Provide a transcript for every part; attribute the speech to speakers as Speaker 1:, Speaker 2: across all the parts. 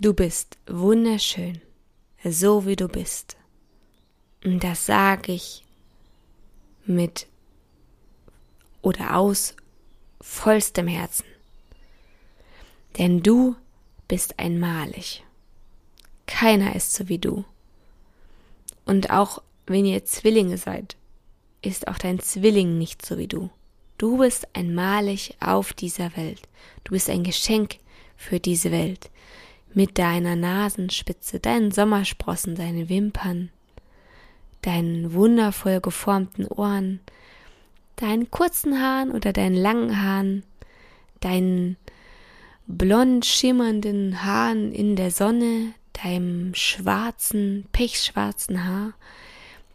Speaker 1: Du bist wunderschön, so wie du bist. Und das sage ich mit oder aus vollstem Herzen. Denn du bist einmalig. Keiner ist so wie du. Und auch wenn ihr Zwillinge seid, ist auch dein Zwilling nicht so wie du. Du bist einmalig auf dieser Welt. Du bist ein Geschenk für diese Welt mit deiner Nasenspitze, deinen Sommersprossen, deinen Wimpern, deinen wundervoll geformten Ohren, deinen kurzen Haaren oder deinen langen Haaren, deinen blond schimmernden Haaren in der Sonne, deinem schwarzen, pechschwarzen Haar,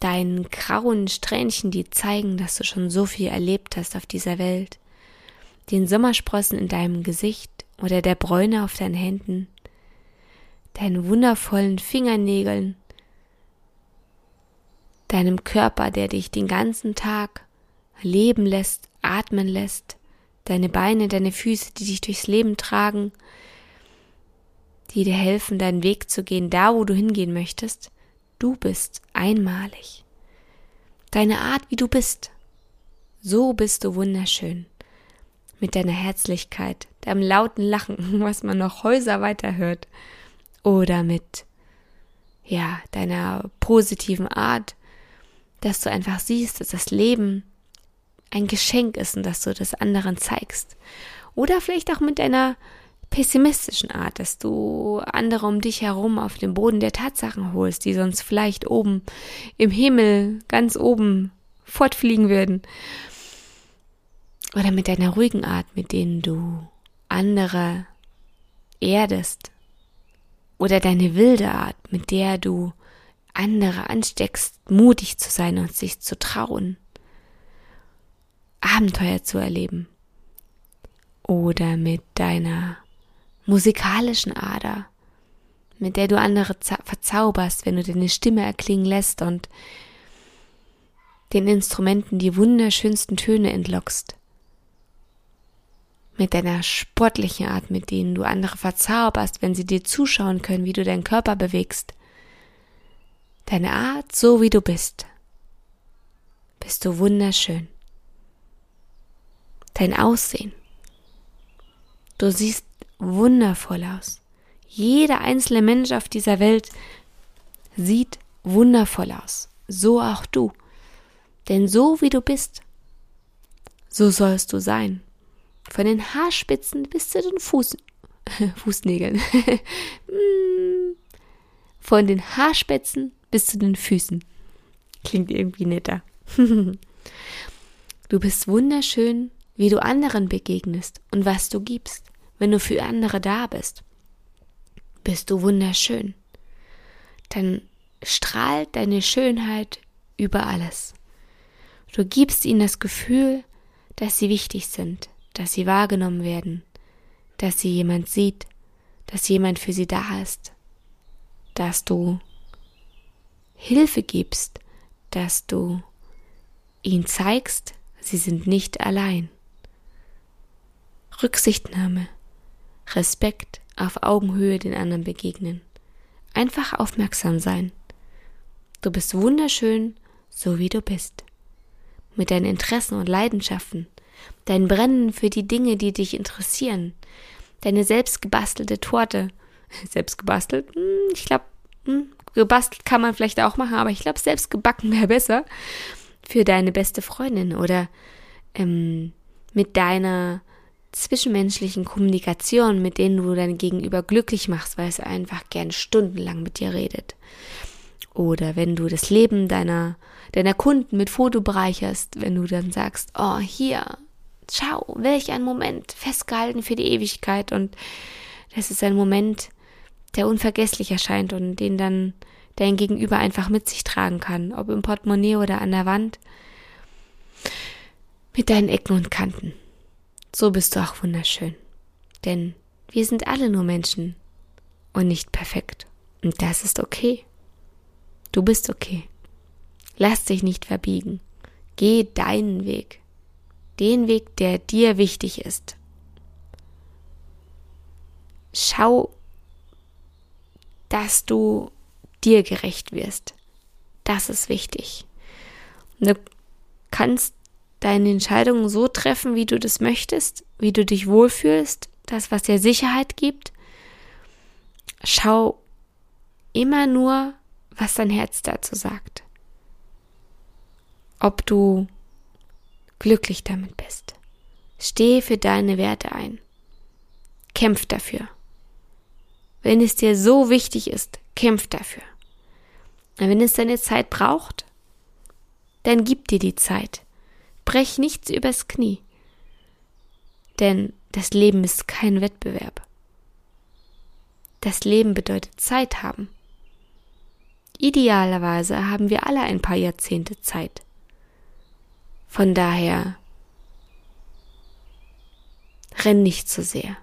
Speaker 1: deinen grauen Strähnchen, die zeigen, dass du schon so viel erlebt hast auf dieser Welt, den Sommersprossen in deinem Gesicht oder der Bräune auf deinen Händen, deinen wundervollen Fingernägeln, deinem Körper, der dich den ganzen Tag leben lässt, atmen lässt, deine Beine, deine Füße, die dich durchs Leben tragen, die dir helfen, deinen Weg zu gehen, da wo du hingehen möchtest. Du bist einmalig. Deine Art, wie du bist. So bist du wunderschön. Mit deiner Herzlichkeit, deinem lauten Lachen, was man noch Häuser weiter hört, oder mit, ja, deiner positiven Art, dass du einfach siehst, dass das Leben ein Geschenk ist und dass du das anderen zeigst. Oder vielleicht auch mit deiner pessimistischen Art, dass du andere um dich herum auf den Boden der Tatsachen holst, die sonst vielleicht oben im Himmel ganz oben fortfliegen würden. Oder mit deiner ruhigen Art, mit denen du andere erdest oder deine wilde Art, mit der du andere ansteckst, mutig zu sein und sich zu trauen, Abenteuer zu erleben. Oder mit deiner musikalischen Ader, mit der du andere verzauberst, wenn du deine Stimme erklingen lässt und den Instrumenten die wunderschönsten Töne entlockst mit deiner sportlichen Art, mit denen du andere verzauberst, wenn sie dir zuschauen können, wie du deinen Körper bewegst. Deine Art, so wie du bist, bist du wunderschön. Dein Aussehen. Du siehst wundervoll aus. Jeder einzelne Mensch auf dieser Welt sieht wundervoll aus. So auch du. Denn so wie du bist, so sollst du sein. Von den Haarspitzen bis zu den Fuß, Fußnägeln. Mm. Von den Haarspitzen bis zu den Füßen. Klingt irgendwie netter. du bist wunderschön, wie du anderen begegnest und was du gibst, wenn du für andere da bist. Bist du wunderschön. Dann strahlt deine Schönheit über alles. Du gibst ihnen das Gefühl, dass sie wichtig sind, dass sie wahrgenommen werden, dass sie jemand sieht, dass jemand für sie da ist, dass du Hilfe gibst, dass du ihnen zeigst, sie sind nicht allein. Rücksichtnahme, Respekt, auf Augenhöhe den anderen begegnen, einfach aufmerksam sein. Du bist wunderschön, so wie du bist. Mit deinen Interessen und Leidenschaften, dein Brennen für die Dinge, die dich interessieren, deine selbstgebastelte Torte. Selbst gebastelt? Hm, ich glaube, hm, gebastelt kann man vielleicht auch machen, aber ich glaube, selbst gebacken wäre besser für deine beste Freundin oder ähm, mit deiner zwischenmenschlichen Kommunikation, mit denen du dein Gegenüber glücklich machst, weil es einfach gern stundenlang mit dir redet. Oder wenn du das Leben deiner, deiner Kunden mit Foto bereicherst, wenn du dann sagst, oh, hier, Schau, welch ein Moment, festgehalten für die Ewigkeit und das ist ein Moment, der unvergesslich erscheint und den dann dein Gegenüber einfach mit sich tragen kann, ob im Portemonnaie oder an der Wand, mit deinen Ecken und Kanten. So bist du auch wunderschön. Denn wir sind alle nur Menschen und nicht perfekt. Und das ist okay. Du bist okay. Lass dich nicht verbiegen. Geh deinen Weg. Den Weg, der dir wichtig ist. Schau, dass du dir gerecht wirst. Das ist wichtig. Du kannst deine Entscheidungen so treffen, wie du das möchtest, wie du dich wohlfühlst, das, was dir Sicherheit gibt. Schau immer nur, was dein Herz dazu sagt. Ob du glücklich damit bist. Steh für deine Werte ein. Kämpf dafür. Wenn es dir so wichtig ist, kämpf dafür. Und wenn es deine Zeit braucht, dann gib dir die Zeit. Brech nichts übers Knie. Denn das Leben ist kein Wettbewerb. Das Leben bedeutet Zeit haben. Idealerweise haben wir alle ein paar Jahrzehnte Zeit. Von daher renn nicht zu sehr.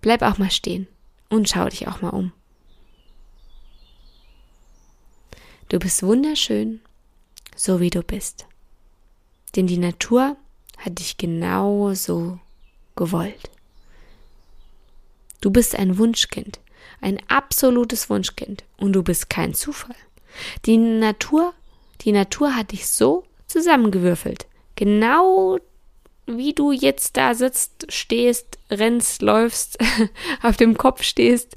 Speaker 1: Bleib auch mal stehen und schau dich auch mal um. Du bist wunderschön, so wie du bist. Denn die Natur hat dich genau so gewollt. Du bist ein Wunschkind, ein absolutes Wunschkind und du bist kein Zufall. Die Natur, die Natur hat dich so zusammengewürfelt. Genau wie du jetzt da sitzt, stehst, rennst, läufst, auf dem Kopf stehst,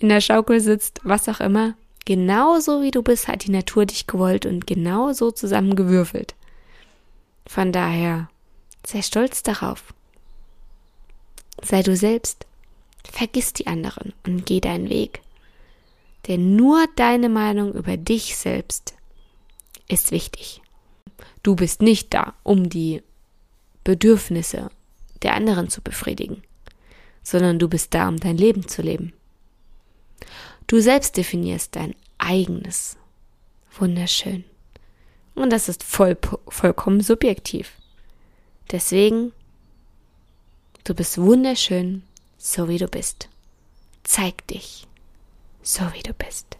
Speaker 1: in der Schaukel sitzt, was auch immer. Genauso wie du bist, hat die Natur dich gewollt und genauso zusammengewürfelt. Von daher, sei stolz darauf. Sei du selbst. Vergiss die anderen und geh deinen Weg. Denn nur deine Meinung über dich selbst ist wichtig. Du bist nicht da, um die Bedürfnisse der anderen zu befriedigen, sondern du bist da, um dein Leben zu leben. Du selbst definierst dein eigenes. Wunderschön. Und das ist voll, vollkommen subjektiv. Deswegen, du bist wunderschön, so wie du bist. Zeig dich, so wie du bist.